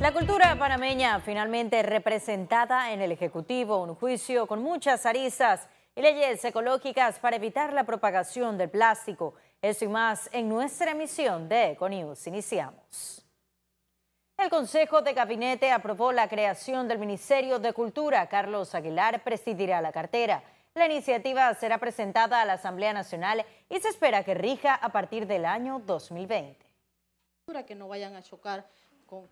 La cultura panameña finalmente representada en el Ejecutivo, un juicio con muchas aristas y leyes ecológicas para evitar la propagación del plástico. Esto y más en nuestra emisión de Econews. Iniciamos. El Consejo de Gabinete aprobó la creación del Ministerio de Cultura. Carlos Aguilar presidirá la cartera. La iniciativa será presentada a la Asamblea Nacional y se espera que rija a partir del año 2020. Que no vayan a chocar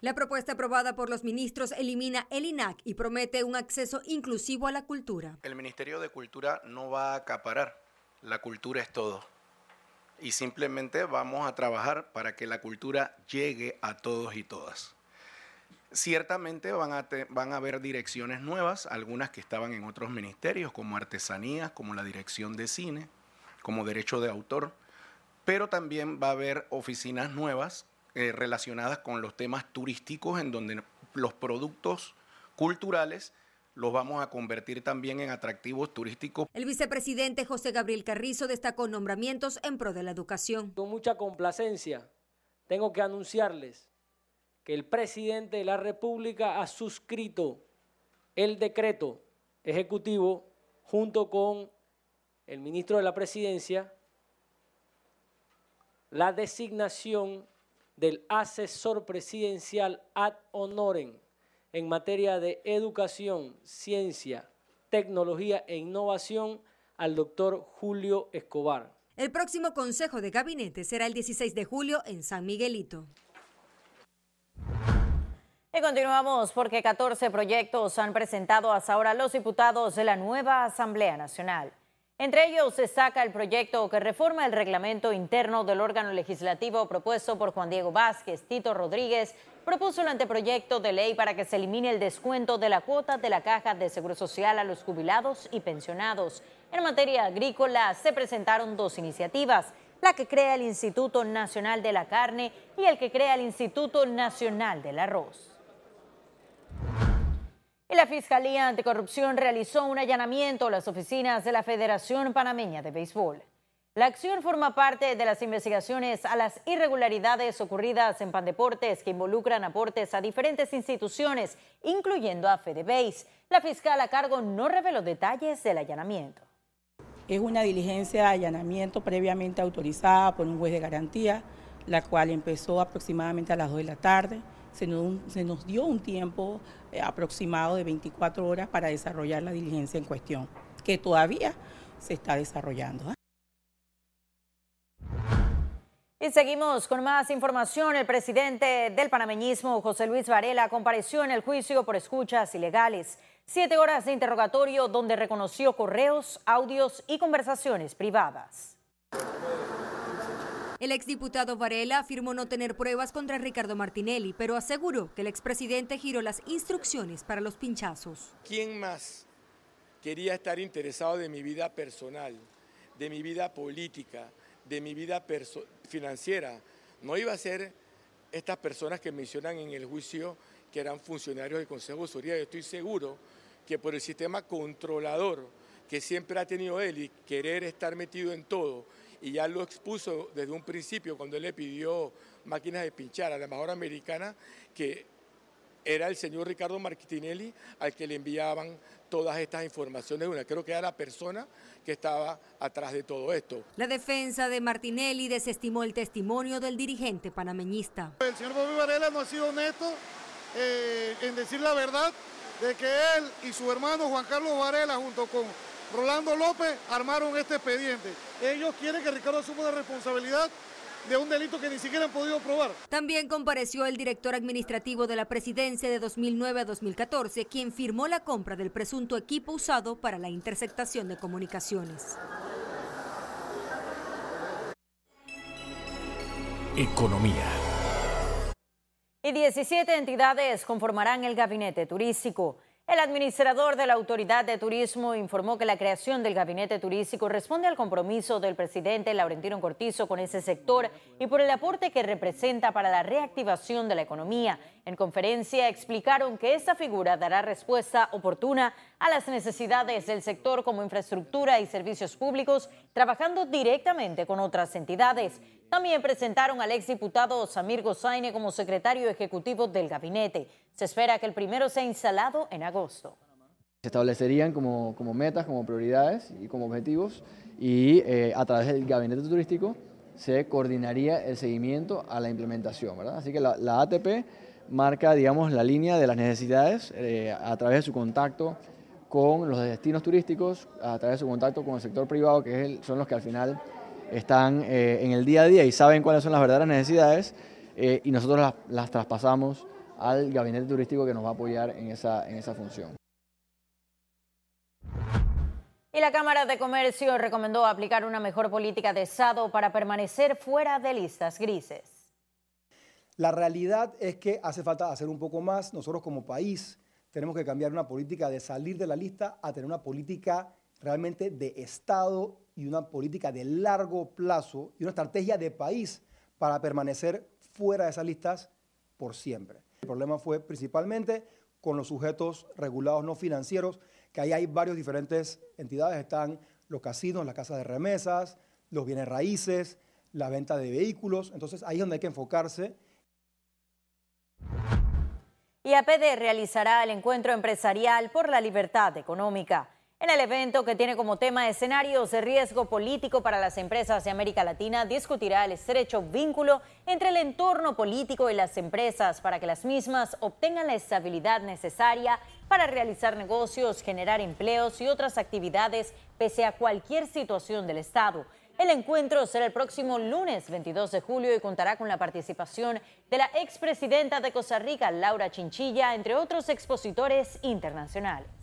la propuesta aprobada por los ministros elimina el INAC y promete un acceso inclusivo a la cultura. El Ministerio de Cultura no va a acaparar, la cultura es todo. Y simplemente vamos a trabajar para que la cultura llegue a todos y todas. Ciertamente van a, haber direcciones nuevas, algunas que estaban en otros ministerios, como artesanías, como la dirección de cine, como derecho de autor, pero también va a haber oficinas nuevas eh, relacionadas con los temas turísticos, en donde los productos culturales los vamos a convertir también en atractivos turísticos. El vicepresidente José Gabriel Carrizo destacó nombramientos en pro de la educación. Con mucha complacencia tengo que anunciarles que el presidente de la República ha suscrito el decreto ejecutivo junto con el ministro de la Presidencia la designación del asesor presidencial ad honorem en materia de educación, ciencia, tecnología e innovación al doctor Julio Escobar. El próximo Consejo de Gabinete será el 16 de julio en San Miguelito. Y continuamos porque 14 proyectos han presentado hasta ahora los diputados de la nueva Asamblea Nacional. Entre ellos destaca el proyecto que reforma el reglamento interno del órgano legislativo propuesto por Juan Diego Vázquez. Tito Rodríguez propuso el anteproyecto de ley para que se elimine el descuento de la cuota de la caja de seguro social a los jubilados y pensionados. En materia agrícola se presentaron dos iniciativas, la que crea el Instituto Nacional de la Carne y el que crea el Instituto Nacional del Arroz. Y la Fiscalía Anticorrupción realizó un allanamiento a las oficinas de la Federación Panameña de Béisbol. La acción forma parte de las investigaciones a las irregularidades ocurridas en Pandeportes que involucran aportes a diferentes instituciones, incluyendo a FedeBase. La fiscal a cargo no reveló detalles del allanamiento. Es una diligencia de allanamiento previamente autorizada por un juez de garantía, la cual empezó aproximadamente a las 2 de la tarde se nos, dio un tiempo eh, aproximado de 24 horas para desarrollar la diligencia en cuestión, que todavía se está desarrollando. ¿ah? Y seguimos con más información. El presidente del panameñismo, José Luis Varela, compareció en el juicio por escuchas ilegales. Siete horas de interrogatorio donde reconoció correos, audios y conversaciones privadas. El exdiputado Varela afirmó no tener pruebas contra Ricardo Martinelli, pero aseguró que el expresidente giró las instrucciones para los pinchazos. ¿Quién más quería estar interesado de mi vida personal, de mi vida política, de mi vida financiera? No iba a ser estas personas que mencionan en el juicio que eran funcionarios del Consejo de Autoridad. Yo estoy seguro que por el sistema controlador que siempre ha tenido él y querer estar metido en todo, y ya lo expuso desde un principio cuando él le pidió máquinas de pinchar a la embajadora americana que era el señor Ricardo Martinelli al que le enviaban todas estas informaciones. Una, creo que era la persona que estaba atrás de todo esto. La defensa de Martinelli desestimó el testimonio del dirigente panameñista. El señor Bobby Varela no ha sido honesto eh, en decir la verdad de que él y su hermano Juan Carlos Varela junto con Rolando López armaron este expediente. Ellos quieren que Ricardo asuma la responsabilidad de un delito que ni siquiera han podido probar. También compareció el director administrativo de la presidencia de 2009 a 2014, quien firmó la compra del presunto equipo usado para la interceptación de comunicaciones. Economía. Y 17 entidades conformarán el gabinete turístico. El administrador de la Autoridad de Turismo informó que la creación del gabinete turístico responde al compromiso del presidente Laurentino Cortizo con ese sector y por el aporte que representa para la reactivación de la economía. En conferencia explicaron que esta figura dará respuesta oportuna a las necesidades del sector como infraestructura y servicios públicos, trabajando directamente con otras entidades. También presentaron al exdiputado Samir Gozaine como secretario ejecutivo del gabinete. Se espera que el primero sea instalado en agosto. Se establecerían como, como metas, como prioridades y como objetivos y eh, a través del gabinete turístico se coordinaría el seguimiento a la implementación. ¿verdad? Así que la, ATP marca digamos, la línea de las necesidades eh, a través de su contacto con los destinos turísticos, a través de su contacto con el sector privado, que es el, son los que al final están eh, en el día a día y saben cuáles son las verdaderas necesidades eh, y nosotros las, las, traspasamos al gabinete turístico que nos va a apoyar en esa, en esa función. Y la Cámara de Comercio recomendó aplicar una mejor política de Estado para permanecer fuera de listas grises. La realidad es que hace falta hacer un poco más. Nosotros como país tenemos que cambiar una política de salir de la lista a tener una política realmente de Estado y una política de largo plazo y una estrategia de país para permanecer fuera de esas listas por siempre. El problema fue principalmente con los sujetos regulados no financieros, que ahí hay varios diferentes entidades, están los casinos, las casas de remesas, los bienes raíces, la venta de vehículos, entonces ahí es donde hay que enfocarse y APD realizará el encuentro empresarial por la libertad económica. En el evento, que tiene como tema escenarios de riesgo político para las empresas de América Latina, discutirá el estrecho vínculo entre el entorno político y las empresas para que las mismas obtengan la estabilidad necesaria para realizar negocios, generar empleos y otras actividades pese a cualquier situación del Estado. El encuentro será el próximo lunes 22 de julio y contará con la participación de la expresidenta de Costa Rica, Laura Chinchilla, entre otros expositores internacionales.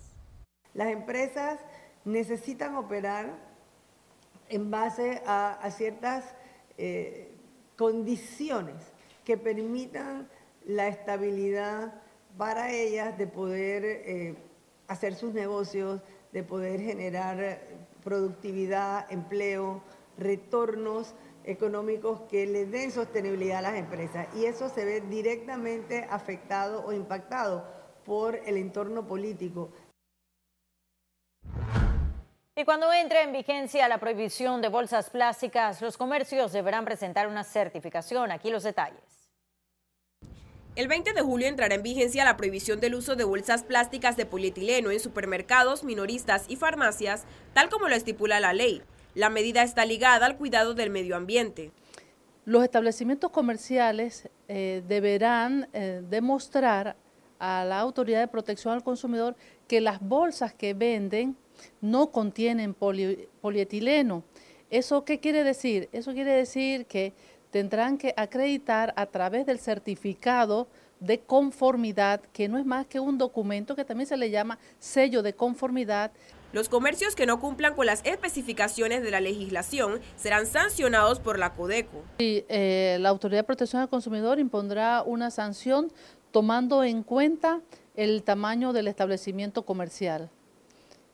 Las empresas necesitan operar en base a, ciertas eh, condiciones que permitan la estabilidad para ellas de poder eh, hacer sus negocios, de poder generar productividad, empleo, retornos económicos que le den sostenibilidad a las empresas. Y eso se ve directamente afectado o impactado por el entorno político. Y cuando entre en vigencia la prohibición de bolsas plásticas, los comercios deberán presentar una certificación. Aquí los detalles. El 20 de julio entrará en vigencia la prohibición del uso de bolsas plásticas de polietileno en supermercados, minoristas y farmacias, tal como lo estipula la ley. La medida está ligada al cuidado del medio ambiente. Los establecimientos comerciales eh, deberán eh, demostrar a la Autoridad de Protección al Consumidor que las bolsas que venden no contienen polietileno. ¿Eso qué quiere decir? Eso quiere decir que tendrán que acreditar a través del certificado de conformidad, que no es más que un documento que también se le llama sello de conformidad. Los comercios que no cumplan con las especificaciones de la legislación serán sancionados por la Codeco. Y, eh, la Autoridad de Protección al Consumidor impondrá una sanción tomando en cuenta el tamaño del establecimiento comercial.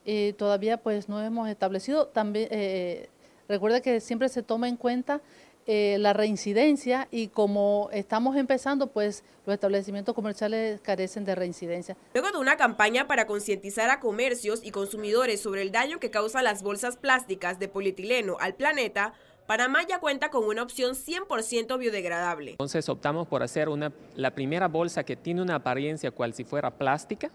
Y todavía pues no hemos establecido, también eh, recuerda que siempre se toma en cuenta eh, la reincidencia y como estamos empezando, pues los establecimientos comerciales carecen de reincidencia. Luego de una campaña para concientizar a comercios y consumidores sobre el daño que causan las bolsas plásticas de polietileno al planeta, Panamá ya cuenta con una opción 100% biodegradable. Entonces optamos por hacer una, la primera bolsa que tiene una apariencia cual si fuera plástica,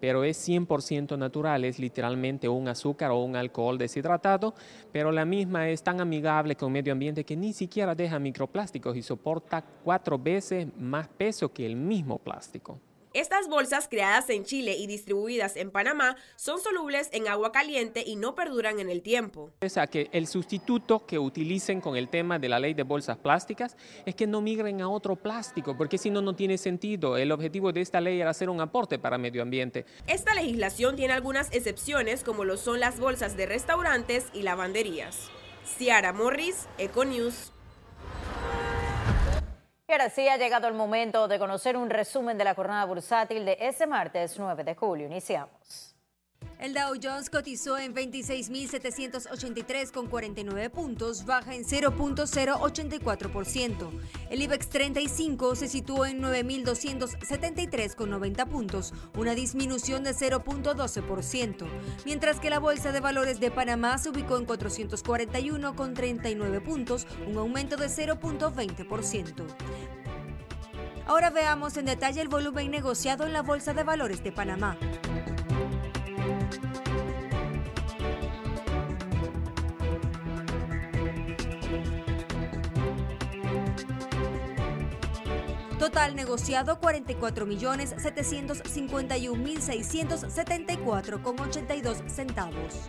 pero es 100% natural, es literalmente un azúcar o un alcohol deshidratado, pero la misma es tan amigable con el medio ambiente que ni siquiera deja microplásticos y soporta cuatro veces más peso que el mismo plástico. Estas bolsas creadas en Chile y distribuidas en Panamá son solubles en agua caliente y no perduran en el tiempo. O sea que el sustituto que utilicen con el tema de la ley de bolsas plásticas es que no migren a otro plástico, porque si no, no tiene sentido. El objetivo de esta ley era hacer un aporte para el medio ambiente. Esta legislación tiene algunas excepciones, como lo son las bolsas de restaurantes y lavanderías. Ciara Morris, Econews. Y ahora sí ha llegado el momento de conocer un resumen de la jornada bursátil de este martes 9 de julio. Iniciamos. El Dow Jones cotizó en 26.783 con 49 puntos, baja en 0.084%. El IBEX 35 se situó en 9.273 con 90 puntos, una disminución de 0.12%, mientras que la Bolsa de Valores de Panamá se ubicó en 441 con 39 puntos, un aumento de 0.20%. Ahora veamos en detalle el volumen negociado en la Bolsa de Valores de Panamá. Total negociado 44.751.674 con 82 centavos.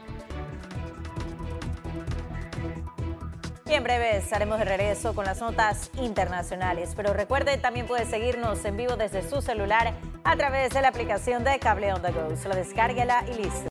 Y en breve estaremos de regreso con las notas internacionales. Pero recuerde, también puede seguirnos en vivo desde su celular a través de la aplicación de Cable On The Go. Solo descárguela y listo.